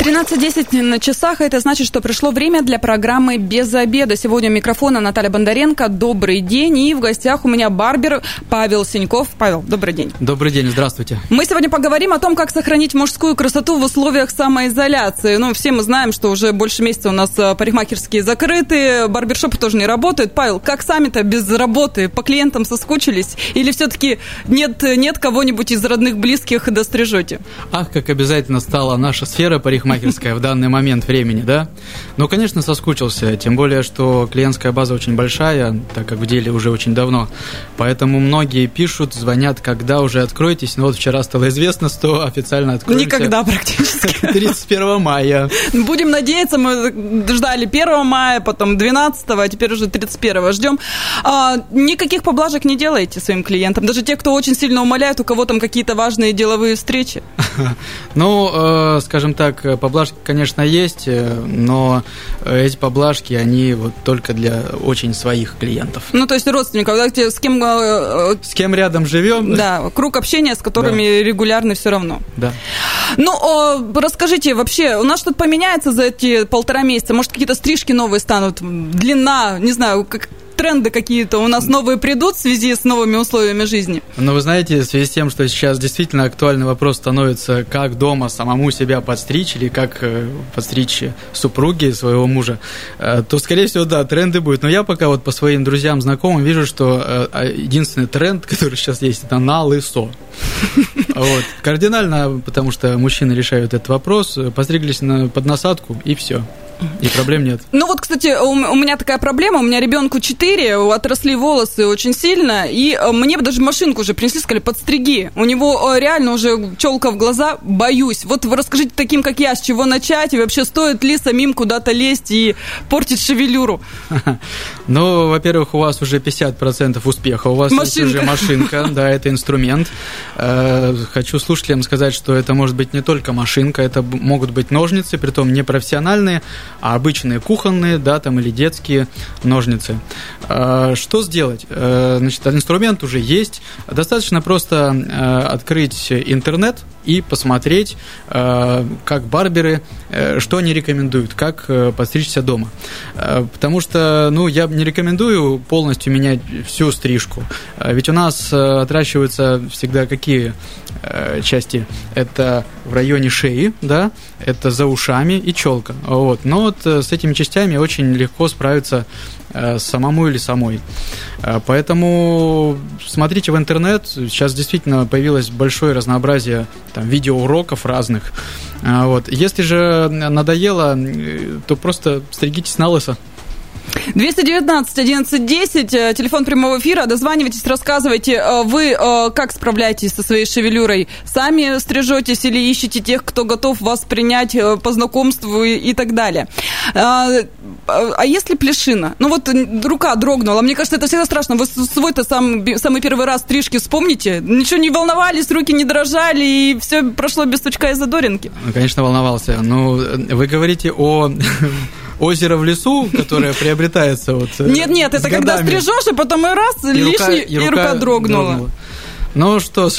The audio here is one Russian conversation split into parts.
13.10 на часах. Это значит, что пришло время для программы «Без обеда». Сегодня у микрофона Наталья Бондаренко. Добрый день. И в гостях у меня барбер Павел Синьков. Павел, добрый день. Добрый день, здравствуйте. Мы сегодня поговорим о том, как сохранить мужскую красоту в условиях самоизоляции. Ну, все мы знаем, что уже больше месяца у нас э, парикмахерские закрыты, барбершопы тоже не работают. Павел, как сами-то без работы? По клиентам соскучились? Или все-таки нет, нет кого-нибудь из родных, близких дострижете? Ах, как обязательно стала наша сфера парикмахерская парикмахерская в данный момент времени, да? Ну, конечно, соскучился, тем более, что клиентская база очень большая, так как в деле уже очень давно. Поэтому многие пишут, звонят, когда уже откроетесь. Ну, вот вчера стало известно, что официально откроемся. Никогда практически. 31 мая. Будем надеяться, мы ждали 1 мая, потом 12, а теперь уже 31 ждем. А, никаких поблажек не делаете своим клиентам, даже те, кто очень сильно умоляет, у кого там какие-то важные деловые встречи? Ну, э, скажем так, поблажки, конечно, есть, э, но э, эти поблажки, они вот только для очень своих клиентов. Ну, то есть родственников, да, с кем... Э, с кем рядом живем. Да, круг общения, с которыми да. регулярно все равно. Да. Ну, расскажите, вообще, у нас что-то поменяется за эти полтора месяца? Может, какие-то стрижки новые станут? Длина, не знаю, как, тренды какие-то у нас новые придут в связи с новыми условиями жизни? Ну, вы знаете, в связи с тем, что сейчас действительно актуальный вопрос становится, как дома самому себя подстричь или как э, подстричь супруги своего мужа, э, то, скорее всего, да, тренды будут. Но я пока вот по своим друзьям, знакомым вижу, что э, а, единственный тренд, который сейчас есть, это на лысо. Вот. Кардинально, потому что мужчины решают этот вопрос, постриглись на, под насадку и все. И проблем нет. Ну вот, кстати, у, у меня такая проблема. У меня ребенку 4, отросли волосы очень сильно, и э, мне даже машинку уже принесли, сказали, подстриги. У него э, реально уже челка в глаза, боюсь. Вот вы расскажите таким, как я, с чего начать, и вообще стоит ли самим куда-то лезть и портить шевелюру? Ну, во-первых, у вас уже 50% успеха, у вас машинка. есть уже машинка, да, это инструмент. Э, хочу слушателям сказать, что это может быть не только машинка, это могут быть ножницы, притом не профессиональные, а обычные кухонные, да, там или детские ножницы. А, что сделать? Э, значит, инструмент уже есть. Достаточно просто э, открыть интернет и посмотреть, э, как барберы, что они рекомендуют, как подстричься дома. Потому что, ну, я не рекомендую полностью менять всю стрижку. Ведь у нас отращиваются всегда какие части? Это в районе шеи, да, это за ушами и челка. Вот. Но вот э, с этими частями очень легко справиться э, самому или самой. Э, поэтому смотрите в интернет. Сейчас действительно появилось большое разнообразие там, видеоуроков разных. Вот. Если же надоело, то просто стригитесь на лысо. 219 11 10, телефон прямого эфира, дозванивайтесь, рассказывайте, э, вы э, как справляетесь со своей шевелюрой? Сами стрижетесь или ищете тех, кто готов вас принять э, по знакомству и, так далее? А, а если плешина? Ну вот рука дрогнула, мне кажется, это всегда страшно. Вы свой-то сам, самый первый раз стрижки вспомните? Ничего не волновались, руки не дрожали, и все прошло без стучка и задоринки? Ну, конечно, волновался. Ну, вы говорите о озеро в лесу, которое приобретается вот э, Нет, нет, это когда стрижешь, и потом и раз, лишний, и, рука, дрогнула. Ну что ж.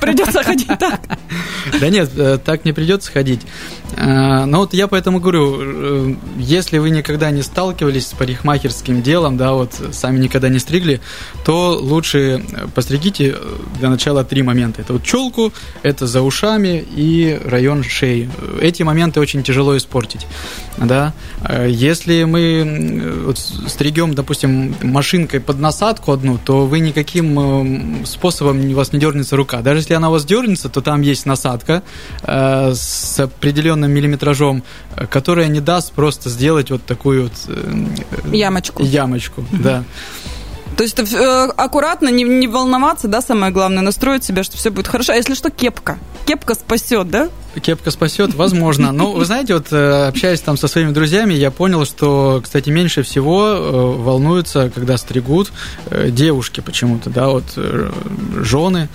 Придется ходить так. Да нет, э, так не придется ходить. Э, ну вот я поэтому говорю, э, если вы никогда не сталкивались с парикмахерским делом, да, вот сами никогда не стригли, то лучше постригите для начала три момента. Это вот челку, это за ушами и район шеи. Эти моменты очень тяжело испортить, да. Если мы вот стригем, допустим, машинкой под насадку одну, то вы никаким способом у вас не дернется рука. Даже если она у вас дернется, то там есть насадка э, с определенным миллиметражом, э, которая не даст просто сделать вот такую вот... Э, ямочку. Ямочку, да. То есть э, аккуратно, не, не волноваться, да, самое главное, настроить себя, что все будет хорошо. А если что, кепка. Кепка спасет, да? Кепка спасет, возможно. Но вы знаете, вот э, общаясь там со своими друзьями, я понял, что, кстати, меньше всего э, волнуются, когда стригут э, девушки почему-то, да, вот жены.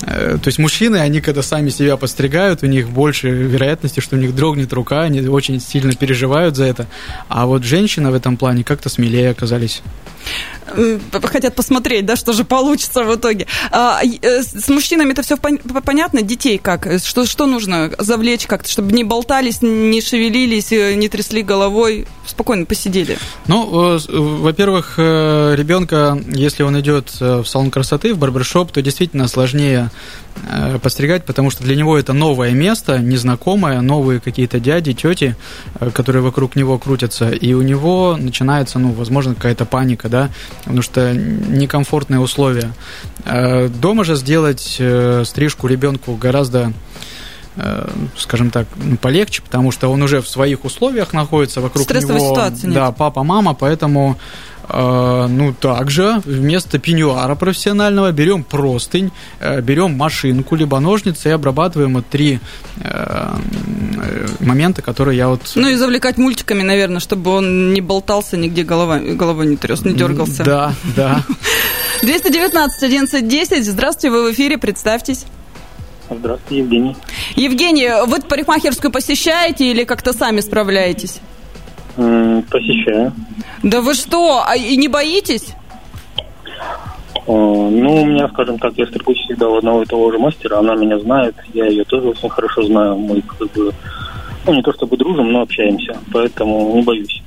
То есть мужчины, они когда сами себя подстригают, у них больше вероятности, что у них дрогнет рука, они очень сильно переживают за это. А вот женщины в этом плане как-то смелее оказались хотят посмотреть, да, что же получится в итоге. А, с мужчинами это все понятно, детей как? Что, что нужно завлечь как-то, чтобы не болтались, не шевелились, э, не трясли головой, спокойно посидели? Ну, э, во-первых, ребенка, если он идет в салон красоты, в барбершоп, то действительно сложнее постригать, потому что для него это новое место, незнакомое, новые какие-то дяди, тети, которые вокруг него крутятся, и у него начинается, ну, возможно, какая-то паника, да, потому что некомфортные условия. Э, дома же сделать э, стрижку ребенку гораздо э, скажем так, полегче, потому что он уже в своих условиях находится вокруг Стрессовой него. Ситуации нет. Да, папа, мама, поэтому ну, также вместо пеньюара профессионального берем простынь, берем машинку, либо ножницы и обрабатываем вот три момента, которые я вот... Ну и завлекать мультиками, наверное, чтобы он не болтался нигде, голова, головой не тряс, не дергался. Да, да. 219 11 10. Здравствуйте, вы в эфире, представьтесь. Здравствуйте, Евгений. Евгений, вы парикмахерскую посещаете или как-то сами справляетесь? Посещаю. Да вы что, а и не боитесь? Ну, у меня, скажем так, я стригусь всегда у одного и того же мастера, она меня знает, я ее тоже очень хорошо знаю, мы как бы, ну, не то чтобы дружим, но общаемся, поэтому не боюсь.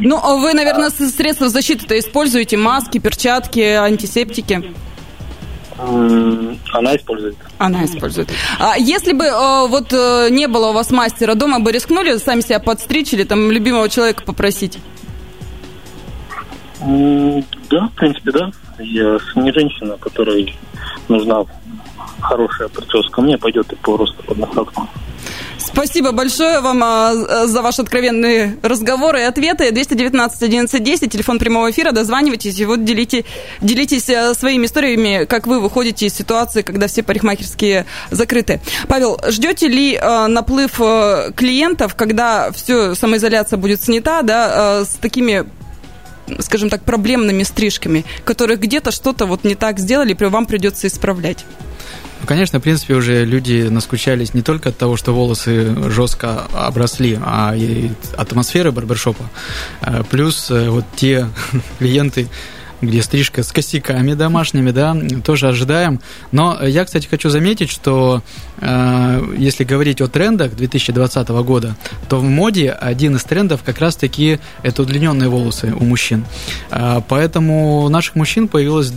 Ну, а вы, наверное, средства защиты-то используете, маски, перчатки, антисептики? Она использует. Она использует. А если бы э, вот э, не было у вас мастера, дома бы рискнули сами себя подстричь или там любимого человека попросить? Да, в принципе, да. Я не женщина, которой нужна хорошая прическа. Мне пойдет и по росту под насадку. Спасибо большое вам а, за ваши откровенные разговоры и ответы. 219 11 10, телефон прямого эфира, дозванивайтесь и вот делите, делитесь а, своими историями, как вы выходите из ситуации, когда все парикмахерские закрыты. Павел, ждете ли а, наплыв а, клиентов, когда все, самоизоляция будет снята, да, а, с такими скажем так, проблемными стрижками, которые где-то что-то вот не так сделали, вам придется исправлять? Конечно, в принципе, уже люди наскучались не только от того, что волосы жестко обросли, а и атмосферы барбершопа. А плюс э, вот те клиенты, где стрижка с косяками домашними, да, тоже ожидаем. Но я, кстати, хочу заметить, что э, если говорить о трендах 2020 года, то в моде один из трендов как раз-таки это удлиненные волосы у мужчин. Э, поэтому у наших мужчин появилась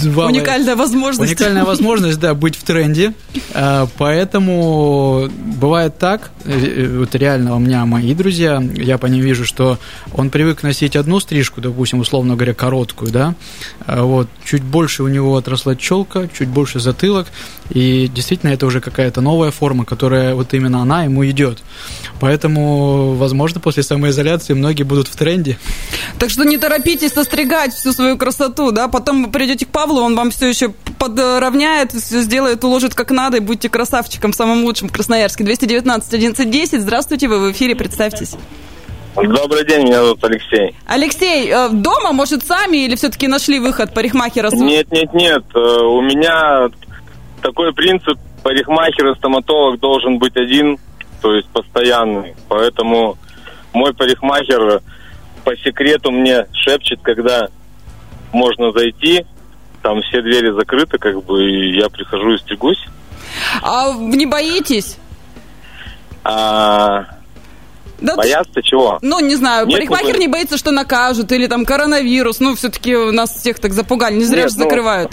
два... Уникальная возможность. Уникальная возможность, да, быть в тренде. Э, поэтому бывает так, э, вот реально у меня мои друзья, я по ним вижу, что он привык носить одну стрижку, допустим, условно говоря, короткую, да, а вот, чуть больше у него отросла челка, чуть больше затылок, и действительно это уже какая-то новая форма, которая вот именно она ему идет. Поэтому, возможно, после самоизоляции многие будут в тренде. Так что не торопитесь состригать всю свою красоту, да, потом вы придете к Павлу, он вам все еще подровняет, все сделает, уложит как надо, и будете красавчиком самым лучшим в Красноярске. 219 11 10, здравствуйте, вы в эфире, представьтесь. Добрый день, меня зовут Алексей. Алексей, э, дома, может, сами или все-таки нашли выход парикмахера? Нет, нет, нет. Э, у меня такой принцип, парикмахер и стоматолог должен быть один, то есть постоянный. Поэтому мой парикмахер по секрету мне шепчет, когда можно зайти, там все двери закрыты, как бы, и я прихожу и стригусь. А не боитесь? А, да Боятся ты... чего? Ну, не знаю, Нет, парикмахер не боится, что накажут, или там коронавирус. Ну, все-таки нас всех так запугали, не зря Нет, же ну, закрывают.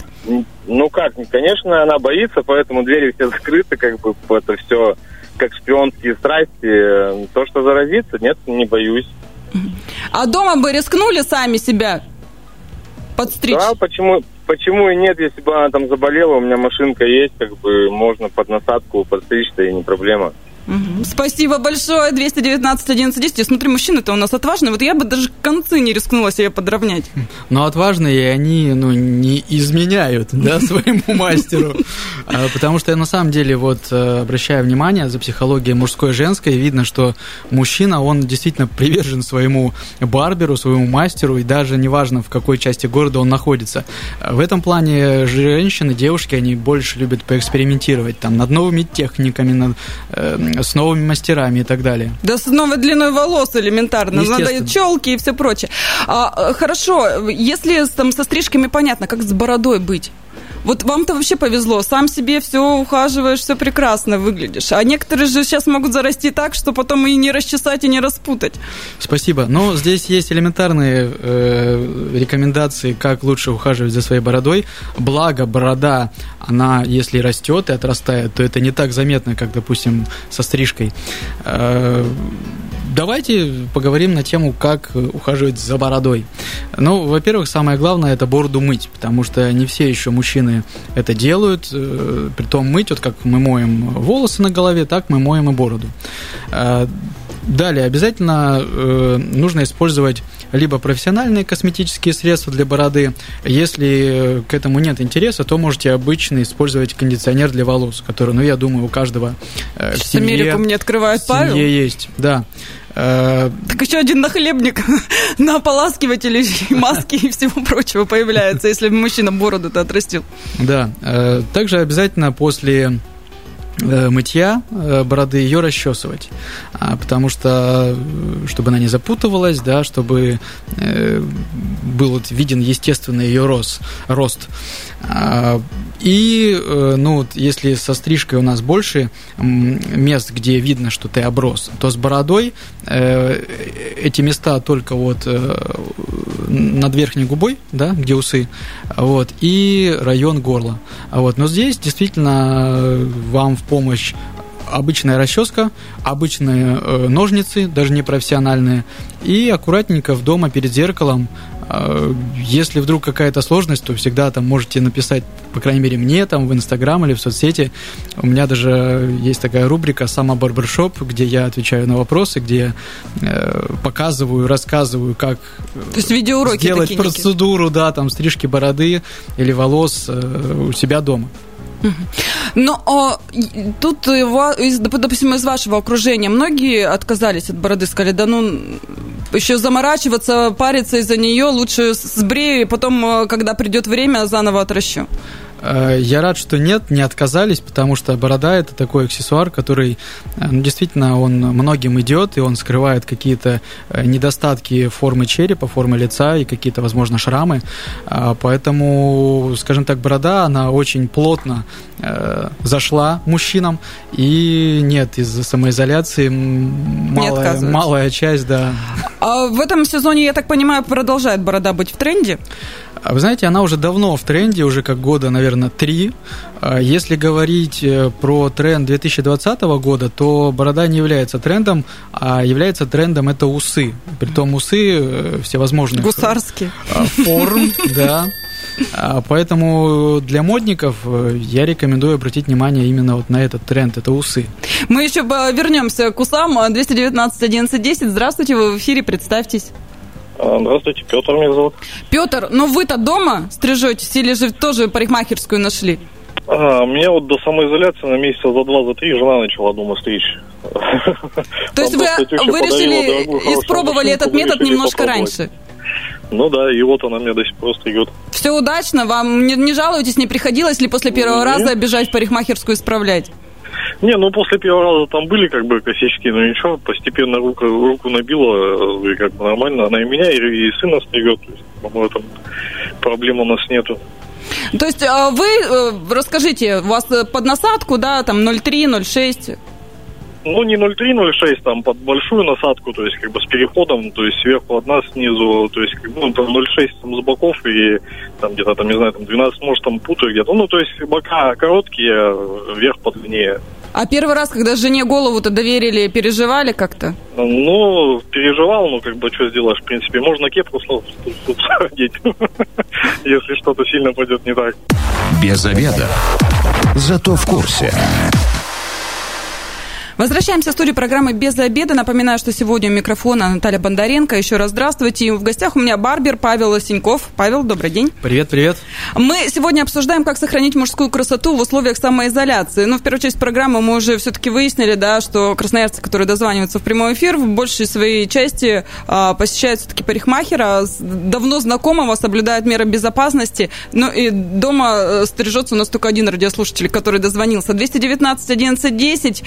Ну как, конечно, она боится, поэтому двери все закрыты, как бы это все как шпионские страсти. То, что заразиться, нет, не боюсь. А дома бы рискнули сами себя подстричь? Да, почему, почему и нет, если бы она там заболела, у меня машинка есть, как бы можно под насадку подстричься и не проблема. Угу. Спасибо большое. 219 11 10. Я смотрю, мужчины-то у нас отважные. Вот я бы даже концы не рискнула себе подровнять. Но отважные они ну, не изменяют да, своему мастеру. А, потому что я на самом деле вот э, обращаю внимание за психологией мужской и женской, видно, что мужчина, он действительно привержен своему барберу, своему мастеру, и даже неважно, в какой части города он находится. В этом плане женщины, девушки, они больше любят поэкспериментировать там над новыми техниками, над, э, с новыми мастерами и так далее. Да с новой длиной волос элементарно. Надо челки и все прочее. А, хорошо, если там со стрижками понятно, как с бородой быть? Вот вам-то вообще повезло. Сам себе все ухаживаешь, все прекрасно выглядишь. А некоторые же сейчас могут зарасти так, что потом и не расчесать, и не распутать. Спасибо. Но здесь есть элементарные э, рекомендации, как лучше ухаживать за своей бородой. Благо, борода, она, если растет и отрастает, то это не так заметно, как, допустим, со стрижкой. Э, Давайте поговорим на тему, как ухаживать за бородой. Ну, во-первых, самое главное – это бороду мыть, потому что не все еще мужчины это делают. Э, притом мыть, вот как мы моем волосы на голове, так мы моем и бороду. Э, далее, обязательно э, нужно использовать либо профессиональные косметические средства для бороды. Если к этому нет интереса, то можете обычно использовать кондиционер для волос, который, ну, я думаю, у каждого в семье, Америку мне семье Павел? есть, да. Э, так еще один нахлебник на ополаскивателе маски и всего прочего появляется, если мужчина бороду-то отрастил. Да. Э, также обязательно после э, мытья бороды ее расчесывать, а, потому что чтобы она не запутывалась, да, чтобы был виден естественный ее рост, рост. А, и, э, ну, если со стрижкой у нас больше мест, где видно, что ты оброс, то с бородой э, эти места только вот э, над верхней губой, да, где усы, вот, и район горла. Вот. Но здесь действительно вам в помощь обычная расческа, обычные ножницы, даже не профессиональные, и аккуратненько в дома перед зеркалом а, если вдруг какая-то сложность, то всегда там можете написать, по крайней мере, мне там в Инстаграм или в соцсети. У меня даже есть такая рубрика «Сама барбершоп», где я отвечаю на вопросы, где э, показываю, рассказываю, как то есть видеоуроки сделать процедуру, да, там, стрижки бороды или волос э, у себя дома. Но а, тут, допустим, из вашего окружения многие отказались от бороды, сказали, да ну, еще заморачиваться, париться из-за нее, лучше сбрею, и потом, э, когда придет время, заново отращу. Э, я рад, что нет, не отказались, потому что борода это такой аксессуар, который э, ну, действительно он многим идет, и он скрывает какие-то э, недостатки формы черепа, формы лица и какие-то, возможно, шрамы. Поэтому, скажем так, борода, она очень плотно зашла мужчинам, и нет, из-за самоизоляции малая, малая часть, да. А в этом сезоне, я так понимаю, продолжает борода быть в тренде? Вы знаете, она уже давно в тренде, уже как года, наверное, три. А если говорить э, про тренд 2020 года, то борода не является трендом, а является трендом это усы. Притом усы э, всевозможных... Гусарские. Э, форм, да. Поэтому для модников я рекомендую обратить внимание именно вот на этот тренд, это усы. Мы еще вернемся к усам. 219 11 10. Здравствуйте, вы в эфире, представьтесь. А, здравствуйте, Петр меня зовут. Петр, ну вы-то дома стрижетесь или же тоже парикмахерскую нашли? А, меня вот до самоизоляции на месяца за два, за три жена начала дома стричь. То есть вы, вы решили, испробовали этот метод немножко раньше? Ну да, и вот она мне до сих пор стригет. Все удачно? Вам не, не жалуетесь, не приходилось ли после первого раза бежать в парикмахерскую исправлять? Не, ну после первого раза там были как бы косячки, но ничего, постепенно руку, руку набила, и как бы нормально. Она и меня, и, и сына стригет. То есть, по-моему, этом проблем у нас нету. То есть а вы, э, расскажите, у вас под насадку, да, там 0,3, 0,6? Ну, не 0,3-0,6, там под большую насадку, то есть как бы с переходом, то есть сверху одна, снизу, то есть ну, там 0,6 там с боков и там где-то там, не знаю, там 12, может, там путаю где-то. Ну, то есть бока короткие, вверх подлиннее. А первый раз, когда жене голову-то доверили, переживали как-то? Ну, переживал, ну, как бы, что сделаешь, в принципе. Можно кепку одеть, если что-то сильно пойдет не так. Без обеда. Зато в курсе. Возвращаемся в студию программы «Без обеда». Напоминаю, что сегодня у микрофона Наталья Бондаренко. Еще раз здравствуйте. И в гостях у меня барбер Павел Осеньков. Павел, добрый день. Привет, привет. Мы сегодня обсуждаем, как сохранить мужскую красоту в условиях самоизоляции. Ну, в первую часть программы мы уже все-таки выяснили, да, что красноярцы, которые дозваниваются в прямой эфир, в большей своей части а, посещают все-таки парикмахера, давно знакомого, соблюдают меры безопасности. Ну, и дома э, стрижется у нас только один радиослушатель, который дозвонился. 219 11 10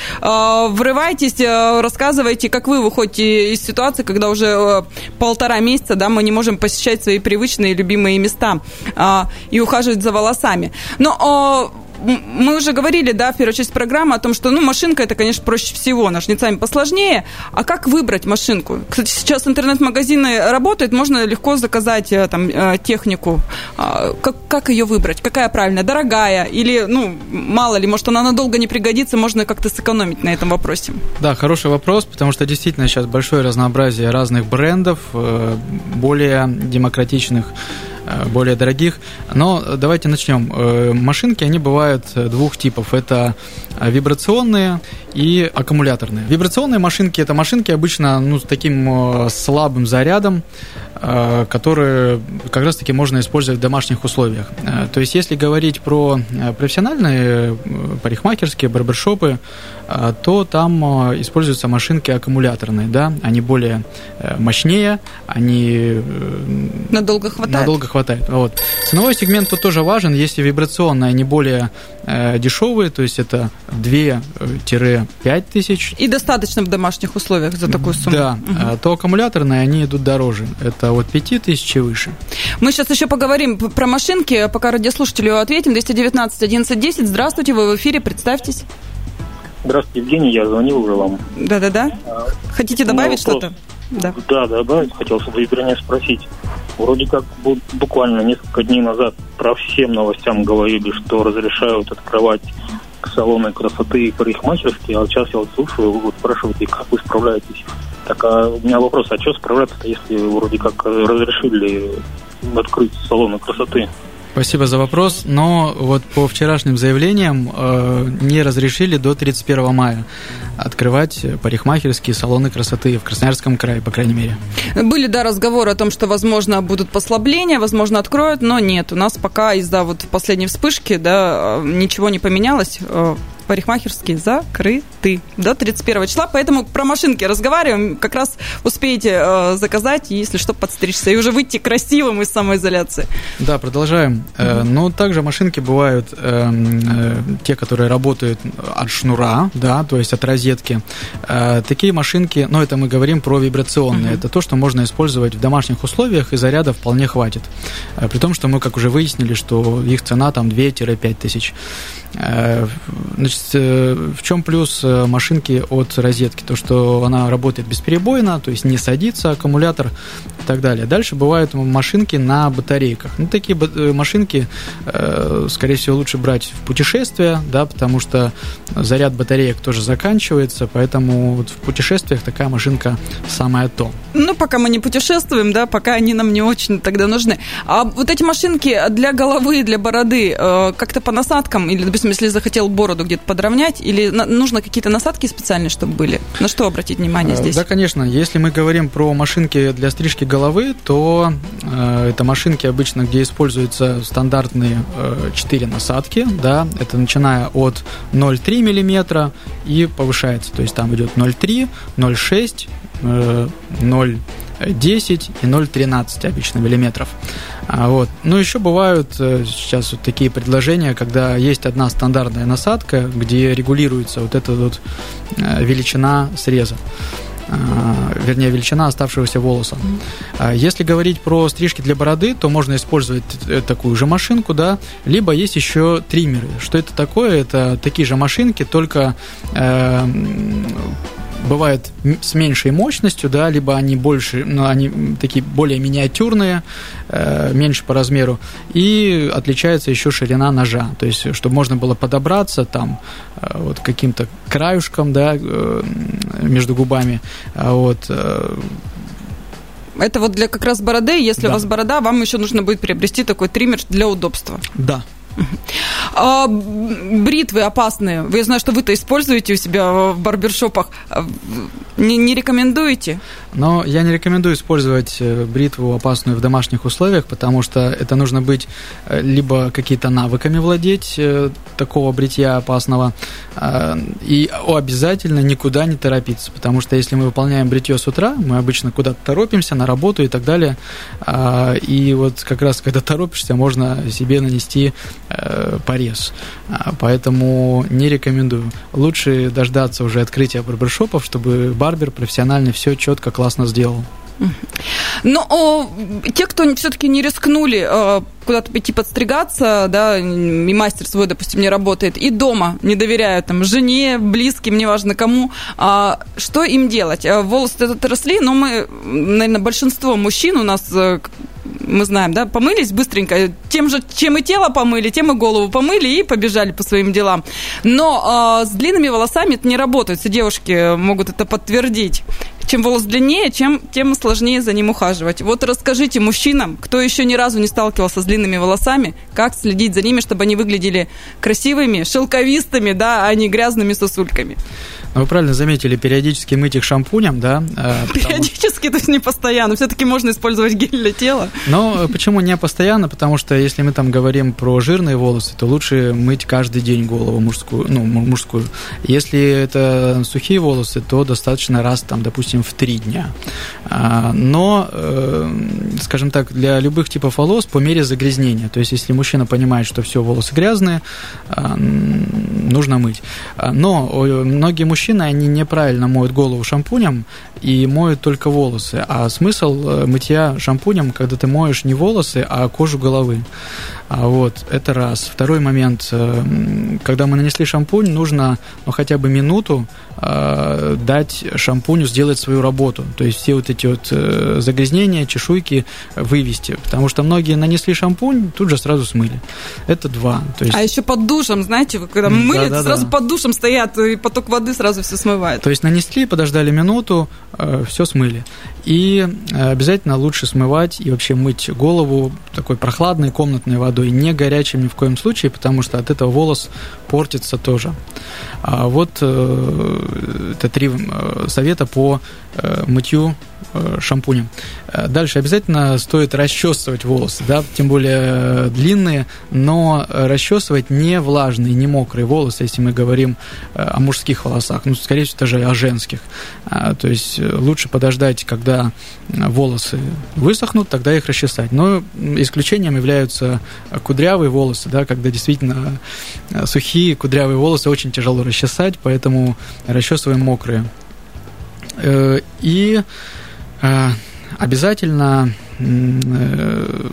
врывайтесь, э, рассказывайте, как вы выходите из ситуации, когда уже э, полтора месяца, да, мы не можем посещать свои привычные любимые места а, и ухаживать за волосами. Но мы уже говорили, да, в первой части программы о том, что, ну, машинка это, конечно, проще всего, ножницами посложнее. А как выбрать машинку? Кстати, сейчас интернет-магазины работают, можно легко заказать э, там э, технику. А, как, как ее выбрать? Какая правильная? Дорогая? Или, ну, мало ли, может, она надолго не пригодится, можно как-то сэкономить на этом вопросе? Да, хороший вопрос, потому что действительно сейчас большое разнообразие разных брендов, э, более демократичных более дорогих. Но давайте начнем. Э, машинки, они бывают двух типов. Это вибрационные и аккумуляторные. Вибрационные машинки – это машинки обычно ну, с таким э, слабым зарядом, которые как раз-таки можно использовать в домашних условиях. То есть, если говорить про профессиональные парикмахерские, барбершопы, то там используются машинки аккумуляторные, да, они более мощнее, они надолго хватает. Надолго хватает. Вот. Ценовой сегмент тут тоже важен, если вибрационные, они более э, дешевые, то есть это 2-5 тысяч. И достаточно в домашних условиях за такую сумму. Да, угу. то аккумуляторные, они идут дороже. Это от 5 тысяч и выше. Мы сейчас еще поговорим про машинки, пока радиослушателю ответим. 219 11 10. Здравствуйте, вы в эфире, представьтесь. Здравствуйте, Евгений, я звонил уже вам. Да-да-да. Хотите добавить что-то? Да. да, добавить хотел, чтобы вернее спросить. Вроде как буквально несколько дней назад про всем новостям говорили, что разрешают открывать салоны красоты и парикмахерские, а сейчас я вот слушаю, вот спрашиваете, как вы справляетесь. Так, а у меня вопрос, а что справляться-то, если вроде как разрешили открыть салоны красоты? Спасибо за вопрос, но вот по вчерашним заявлениям э, не разрешили до 31 мая открывать парикмахерские салоны красоты в Красноярском крае, по крайней мере. Были, да, разговоры о том, что, возможно, будут послабления, возможно, откроют, но нет. У нас пока из-за вот последней вспышки, да, ничего не поменялось. Парикмахерские закрыты до 31 числа, поэтому про машинки разговариваем, как раз успеете э, заказать, если что, подстричься и уже выйти красивым из самоизоляции. Да, продолжаем. Mm-hmm. Но также машинки бывают э, э, те, которые работают от шнура, да, то есть от розетки. Э, такие машинки, ну это мы говорим про вибрационные, mm-hmm. это то, что можно использовать в домашних условиях, и заряда вполне хватит. Э, при том, что мы, как уже выяснили, что их цена там 2-5 тысяч. Э, значит, э, в чем плюс э, машинки от розетки? То, что она работает бесперебойно, то есть не садится аккумулятор и так далее. Дальше бывают машинки на батарейках. Ну, такие машинки, скорее всего, лучше брать в путешествия, да, потому что заряд батареек тоже заканчивается, поэтому вот в путешествиях такая машинка самая то. Ну, пока мы не путешествуем, да, пока они нам не очень тогда нужны. А вот эти машинки для головы, для бороды, как-то по насадкам или допустим, если захотел бороду где-то подровнять, или нужно какие-то насадки специальные, чтобы были? На что обратить внимание здесь? Да, конечно. Если мы говорим про машинки для стрижки головы, то э, это машинки обычно, где используются стандартные э, 4 насадки, да, это начиная от 0,3 мм и повышается, то есть там идет 0,3, 0,6, э, 0 10 и 0,13 обычно миллиметров. А, вот. Ну, еще бывают э, сейчас вот такие предложения, когда есть одна стандартная насадка, где регулируется вот эта вот э, величина среза а, вернее, величина оставшегося волоса. А, если говорить про стрижки для бороды, то можно использовать э, такую же машинку, да, либо есть еще триммеры. Что это такое? Это такие же машинки, только э, бывают с меньшей мощностью, да, либо они больше, ну, они такие более миниатюрные, э, меньше по размеру, и отличается еще ширина ножа, то есть, чтобы можно было подобраться там э, вот каким-то краюшком, да, э, между губами, а вот, э, это вот для как раз бороды. Если да. у вас борода, вам еще нужно будет приобрести такой триммер для удобства. Да. А, бритвы опасные. Я знаю, что вы-то используете у себя в барбершопах. А, не, не рекомендуете? Но я не рекомендую использовать э, бритву опасную в домашних условиях, потому что это нужно быть э, либо какие-то навыками владеть э, такого бритья опасного, и обязательно никуда не торопиться, потому что если мы выполняем бритье с утра, мы обычно куда-то торопимся на работу и так далее, и вот как раз когда торопишься, можно себе нанести порез. Поэтому не рекомендую. Лучше дождаться уже открытия барбершопов, чтобы барбер профессионально все четко классно сделал. Но о, те, кто все-таки не рискнули э, куда-то пойти подстригаться, да, и мастер свой, допустим, не работает, и дома не доверяют там жене, близким, неважно кому, а, что им делать? Э, волосы этот росли, но мы, наверное, большинство мужчин у нас э, мы знаем, да, помылись быстренько, тем же, чем и тело помыли, тем и голову помыли и побежали по своим делам. Но э, с длинными волосами это не работает, все девушки могут это подтвердить. Чем волос длиннее, чем, тем сложнее за ним ухаживать. Вот расскажите мужчинам, кто еще ни разу не сталкивался с длинными волосами, как следить за ними, чтобы они выглядели красивыми, шелковистыми, да, а не грязными сосульками. Ну, вы правильно заметили, периодически мыть их шампунем, да? Э, периодически, то есть не постоянно. Все-таки можно использовать гель для тела. Но э, почему не постоянно? Потому что если мы там говорим про жирные волосы, то лучше мыть каждый день голову мужскую, ну, мужскую. Если это сухие волосы, то достаточно раз, там, допустим, в три дня. А, но, э, скажем так, для любых типов волос по мере загрязнения. То есть, если мужчина понимает, что все волосы грязные, а, нужно мыть. А, но многие мужчины они неправильно моют голову шампунем и моют только волосы. А смысл э, мытья шампунем, когда ты моешь не волосы, а кожу головы. Вот, это раз. Второй момент. Э, когда мы нанесли шампунь, нужно ну, хотя бы минуту э, дать шампуню сделать свою работу. То есть все вот эти вот э, загрязнения, чешуйки вывести. Потому что многие нанесли шампунь, тут же сразу смыли. Это два. То есть... А еще под душем, знаете, когда мыли, да, да, сразу да. под душем стоят, и поток воды сразу все смывает. То есть нанесли, подождали минуту, э, все смыли. И обязательно лучше смывать и вообще мыть голову такой прохладной комнатной водой, не горячим ни в коем случае, потому что от этого волос портится тоже. А вот э, это три э, совета по мытью шампунем. Дальше обязательно стоит расчесывать волосы, да, тем более длинные, но расчесывать не влажные, не мокрые волосы, если мы говорим о мужских волосах, ну, скорее всего, даже о женских. А, то есть лучше подождать, когда волосы высохнут, тогда их расчесать. Но исключением являются кудрявые волосы, да, когда действительно сухие кудрявые волосы очень тяжело расчесать, поэтому расчесываем мокрые. Э, и э, обязательно э,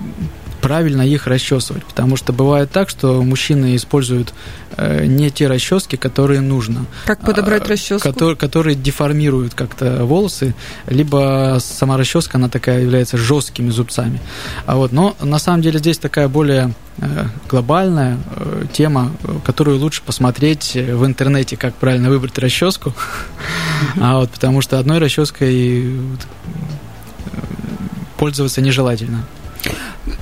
правильно их расчесывать, потому что бывает так, что мужчины используют э, не те расчески, которые нужно. Как подобрать расческу? Которые, которые деформируют как-то волосы, либо сама расческа, она такая является жесткими зубцами. А вот, но на самом деле здесь такая более э, глобальная э, тема, которую лучше посмотреть в интернете, как правильно выбрать расческу, а вот, потому что одной расческой пользоваться нежелательно.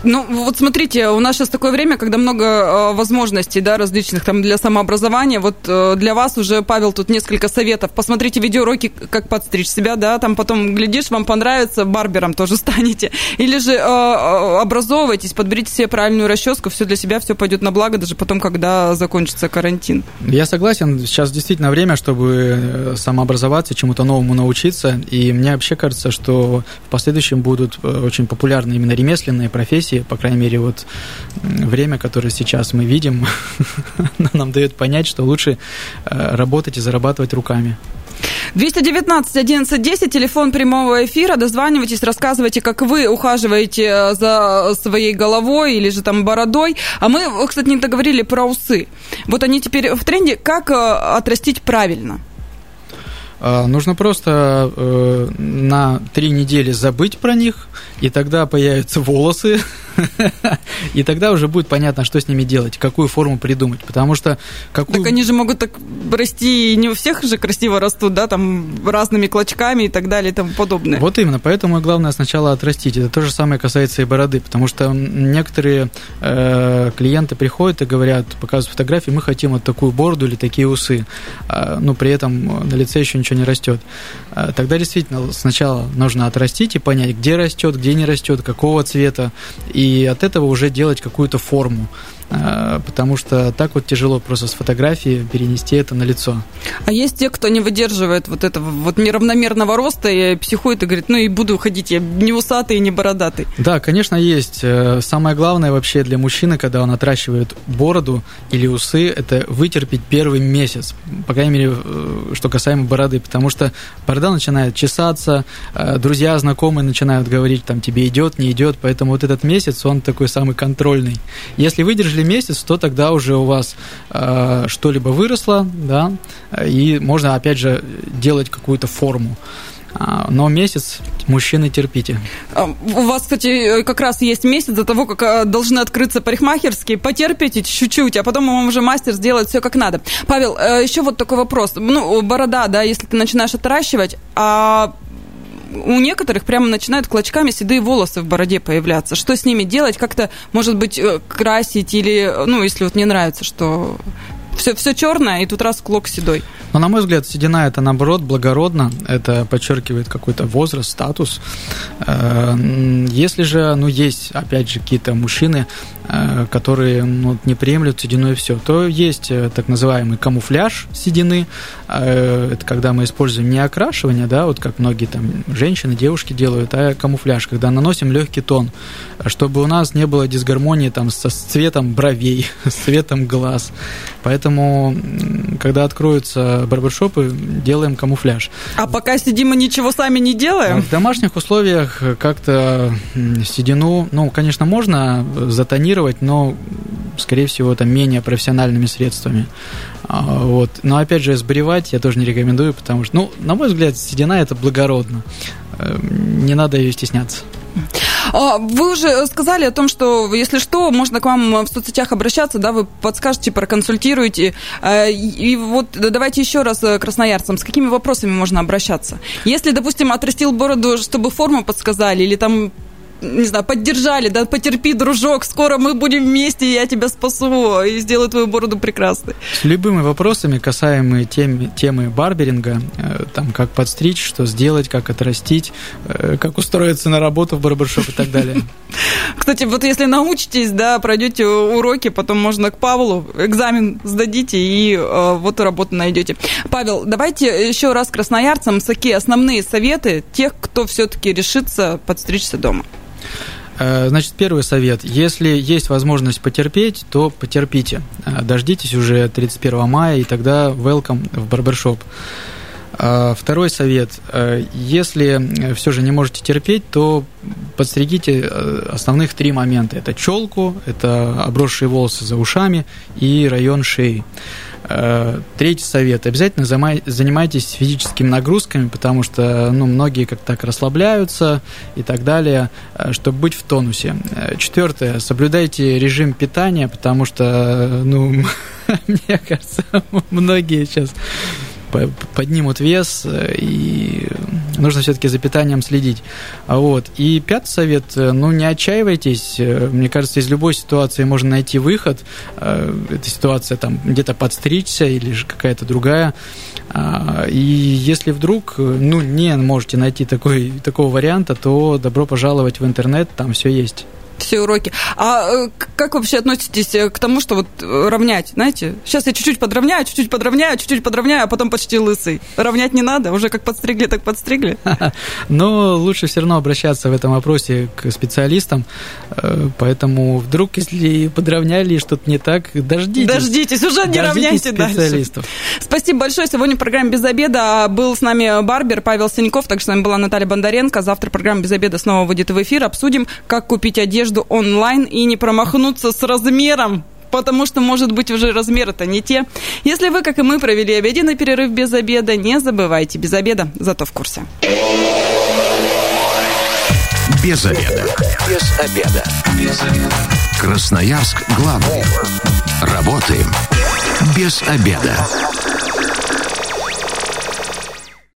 Ну, вот смотрите, у нас сейчас такое время, когда много э, возможностей, да, различных там для самообразования. Вот э, для вас уже, Павел, тут несколько советов. Посмотрите видеоуроки, как подстричь себя, да, там потом, глядишь, вам понравится, барбером тоже станете. Или же э, образовывайтесь, подберите себе правильную расческу, все для себя, все пойдет на благо, даже потом, когда закончится карантин. Я согласен, сейчас действительно время, чтобы самообразоваться, чему-то новому научиться, и мне вообще кажется, что в последующем будут очень популярны именно ремесленные профессии, профессии, по крайней мере, вот время, которое сейчас мы видим, нам дает понять, что лучше э, работать и зарабатывать руками. 219 11 10, телефон прямого эфира. Дозванивайтесь, рассказывайте, как вы ухаживаете э, за своей головой или же там бородой. А мы, кстати, не договорили про усы. Вот они теперь в тренде. Как э, отрастить правильно? А, нужно просто э, на три недели забыть про них, и тогда появятся волосы И тогда уже будет понятно, что с ними делать, какую форму придумать. Потому что какую... Так они же могут так расти, не у всех же красиво растут, да, там разными клочками и так далее и тому подобное. Вот именно, поэтому главное сначала отрастить. Это то же самое касается и бороды, потому что некоторые э, клиенты приходят и говорят, показывают фотографии, мы хотим вот такую бороду или такие усы, э, но при этом на лице еще ничего не растет. Э, тогда действительно сначала нужно отрастить и понять, где растет, где не растет, какого цвета, и от этого уже делать какую-то форму. А, потому что так вот тяжело просто с фотографии перенести это на лицо. А есть те, кто не выдерживает вот этого вот неравномерного роста и психует и говорит, ну и буду ходить я не усатый и не бородатый. Да, конечно, есть. Э, самое главное вообще для мужчины, когда он отращивает бороду или усы, это вытерпеть первый месяц, по крайней мере, э, что касаемо бороды, потому что борода начинает чесаться, э, друзья, знакомые начинают говорить, там, тебе идет, не идет, поэтому вот этот месяц, он такой самый контрольный. Если выдержишь выжили месяц, то тогда уже у вас э, что-либо выросло, да, и можно опять же делать какую-то форму. А, но месяц мужчины терпите. А, у вас, кстати, как раз есть месяц до того, как э, должны открыться парикмахерские. Потерпите чуть-чуть, а потом вам уже мастер сделает все как надо. Павел, э, еще вот такой вопрос. Ну, борода, да, если ты начинаешь отращивать, а у некоторых прямо начинают клочками седые волосы в бороде появляться. Что с ними делать? Как-то, может быть, э, красить или, ну, если вот не нравится, что все, все черное, и тут раз клок седой. Но, на мой взгляд, седина это наоборот благородно, это подчеркивает какой-то возраст, статус. Э, если же, ну, есть, опять же, какие-то мужчины, которые ну, не приемлют седину и все, то есть э, так называемый камуфляж седины. Это когда мы используем не окрашивание, да, вот как многие там женщины, девушки делают, а камуфляж, когда наносим легкий тон, чтобы у нас не было дисгармонии там со цветом бровей, с цветом глаз. Поэтому, когда откроются барбершопы, делаем камуфляж. А пока сидим и ничего сами не делаем? В домашних условиях как-то седину, ну, конечно, можно затонировать, но, скорее всего, это менее профессиональными средствами. А, вот. Но, опять же, сбривать я тоже не рекомендую, потому что, ну, на мой взгляд, седина – это благородно. Э, не надо ее стесняться. А, вы уже сказали о том, что, если что, можно к вам в соцсетях обращаться, да, вы подскажете, проконсультируете. А, и вот давайте еще раз э, красноярцам, с какими вопросами можно обращаться? Если, допустим, отрастил бороду, чтобы форму подсказали, или там не знаю, поддержали, да, потерпи, дружок, скоро мы будем вместе, я тебя спасу и сделаю твою бороду прекрасной. С любыми вопросами, касаемые темы, темы барберинга, э, там, как подстричь, что сделать, как отрастить, э, как устроиться на работу в барбершоп и так далее. Кстати, вот если научитесь, да, пройдете уроки, потом можно к Павлу, экзамен сдадите и э, вот работу найдете. Павел, давайте еще раз красноярцам какие основные советы тех, кто все-таки решится подстричься дома. Э, значит, первый совет. Если есть возможность потерпеть, то потерпите. Э, дождитесь уже 31 мая, и тогда welcome в барбершоп. Э, второй совет. Если все же не можете терпеть, то подстригите основных три момента. Это челку, это обросшие волосы за ушами и район шеи. Э, третий совет. Обязательно занимайтесь физическими нагрузками, потому что ну, многие как так расслабляются и так далее, э, чтобы быть в тонусе. Э, четвертое. Соблюдайте режим питания, потому что, ну, мне кажется, многие сейчас поднимут вес, э, и нужно все-таки за питанием следить. Вот. И пятый совет, э, ну, не отчаивайтесь. Э, мне кажется, из любой ситуации можно найти выход. Эта ситуация там где-то подстричься или же какая-то другая. А, и если вдруг, ну, не можете найти такой, такого варианта, то добро пожаловать в интернет, там все есть все уроки. А э, как вообще относитесь э, к тому, что вот э, равнять, знаете? Сейчас я чуть-чуть подровняю, чуть-чуть подровняю, чуть-чуть подровняю, а потом почти лысый. Равнять не надо, уже как подстригли, так подстригли. Но лучше все равно обращаться в этом вопросе к специалистам, поэтому вдруг, если подровняли что-то не так, дождитесь. Дождитесь, уже не равняйте специалистов. дальше. Спасибо большое. Сегодня в программе «Без обеда» был с нами Барбер Павел Синьков, также с нами была Наталья Бондаренко. Завтра программа «Без обеда» снова выйдет в эфир. Обсудим, как купить одежду одежду онлайн и не промахнуться с размером потому что, может быть, уже размеры-то не те. Если вы, как и мы, провели обеденный перерыв без обеда, не забывайте, без обеда, зато в курсе Без обеда. Без обеда. Без обеда. Красноярск главный. Работаем без обеда.